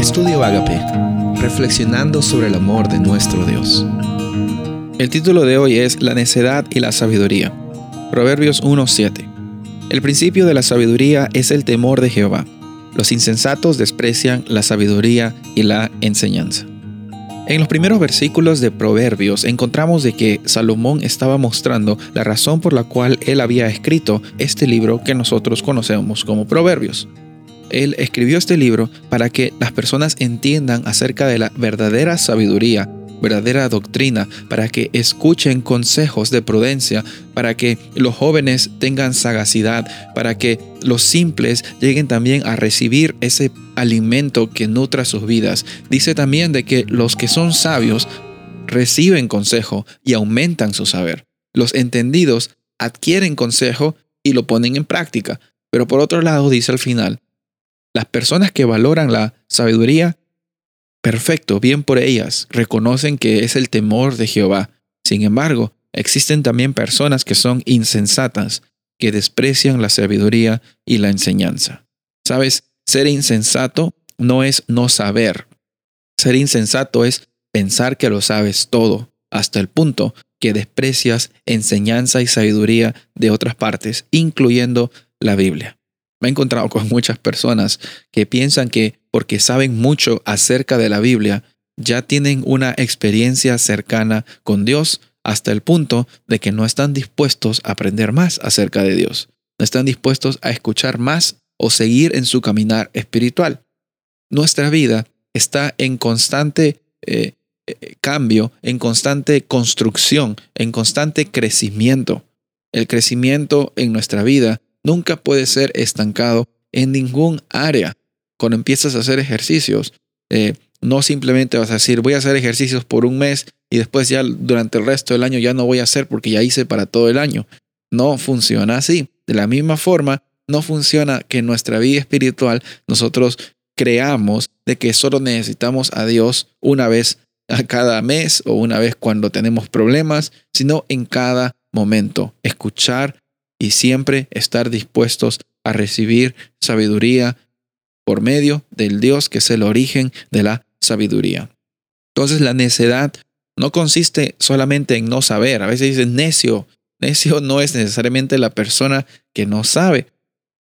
Estudio Agape, reflexionando sobre el amor de nuestro Dios. El título de hoy es La necedad y la sabiduría. Proverbios 1:7. El principio de la sabiduría es el temor de Jehová. Los insensatos desprecian la sabiduría y la enseñanza. En los primeros versículos de Proverbios encontramos de que Salomón estaba mostrando la razón por la cual él había escrito este libro que nosotros conocemos como Proverbios. Él escribió este libro para que las personas entiendan acerca de la verdadera sabiduría verdadera doctrina, para que escuchen consejos de prudencia, para que los jóvenes tengan sagacidad, para que los simples lleguen también a recibir ese alimento que nutra sus vidas. Dice también de que los que son sabios reciben consejo y aumentan su saber. Los entendidos adquieren consejo y lo ponen en práctica. Pero por otro lado, dice al final, las personas que valoran la sabiduría Perfecto, bien por ellas, reconocen que es el temor de Jehová. Sin embargo, existen también personas que son insensatas, que desprecian la sabiduría y la enseñanza. Sabes, ser insensato no es no saber. Ser insensato es pensar que lo sabes todo, hasta el punto que desprecias enseñanza y sabiduría de otras partes, incluyendo la Biblia. Me he encontrado con muchas personas que piensan que porque saben mucho acerca de la Biblia, ya tienen una experiencia cercana con Dios hasta el punto de que no están dispuestos a aprender más acerca de Dios. No están dispuestos a escuchar más o seguir en su caminar espiritual. Nuestra vida está en constante eh, eh, cambio, en constante construcción, en constante crecimiento. El crecimiento en nuestra vida nunca puede ser estancado en ningún área. Cuando empiezas a hacer ejercicios, eh, no simplemente vas a decir voy a hacer ejercicios por un mes y después ya durante el resto del año ya no voy a hacer porque ya hice para todo el año. No funciona así. De la misma forma, no funciona que en nuestra vida espiritual nosotros creamos de que solo necesitamos a Dios una vez a cada mes o una vez cuando tenemos problemas, sino en cada momento. Escuchar y siempre estar dispuestos a recibir sabiduría por medio del Dios que es el origen de la sabiduría. Entonces la necedad no consiste solamente en no saber. A veces dicen necio. Necio no es necesariamente la persona que no sabe.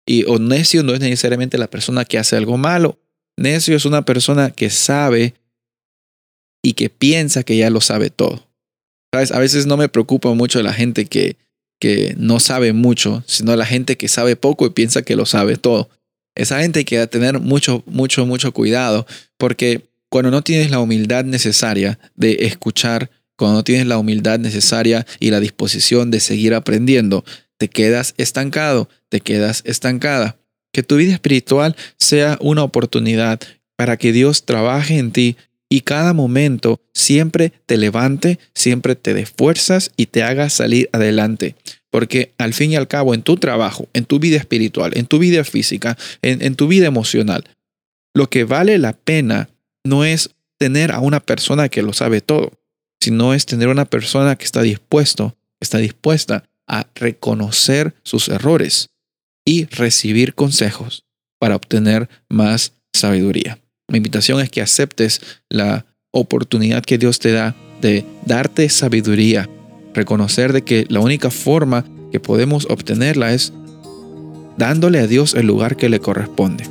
Y o necio no es necesariamente la persona que hace algo malo. Necio es una persona que sabe y que piensa que ya lo sabe todo. ¿Sabes? A veces no me preocupa mucho la gente que que no sabe mucho, sino la gente que sabe poco y piensa que lo sabe todo. Esa gente hay que tener mucho, mucho, mucho cuidado, porque cuando no tienes la humildad necesaria de escuchar, cuando no tienes la humildad necesaria y la disposición de seguir aprendiendo, te quedas estancado, te quedas estancada. Que tu vida espiritual sea una oportunidad para que Dios trabaje en ti y cada momento siempre te levante, siempre te dé fuerzas y te haga salir adelante. Porque al fin y al cabo, en tu trabajo, en tu vida espiritual, en tu vida física, en, en tu vida emocional, lo que vale la pena no es tener a una persona que lo sabe todo, sino es tener una persona que está dispuesto, está dispuesta a reconocer sus errores y recibir consejos para obtener más sabiduría. Mi invitación es que aceptes la oportunidad que Dios te da de darte sabiduría, reconocer de que la única forma que podemos obtenerla es dándole a Dios el lugar que le corresponde.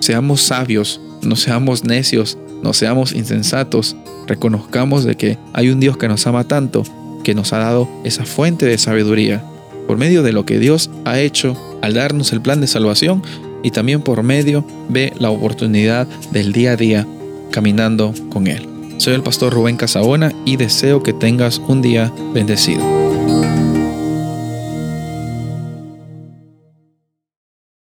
Seamos sabios, no seamos necios, no seamos insensatos, reconozcamos de que hay un Dios que nos ama tanto, que nos ha dado esa fuente de sabiduría. Por medio de lo que Dios ha hecho al darnos el plan de salvación, y también por medio ve la oportunidad del día a día caminando con Él. Soy el pastor Rubén Casabona y deseo que tengas un día bendecido.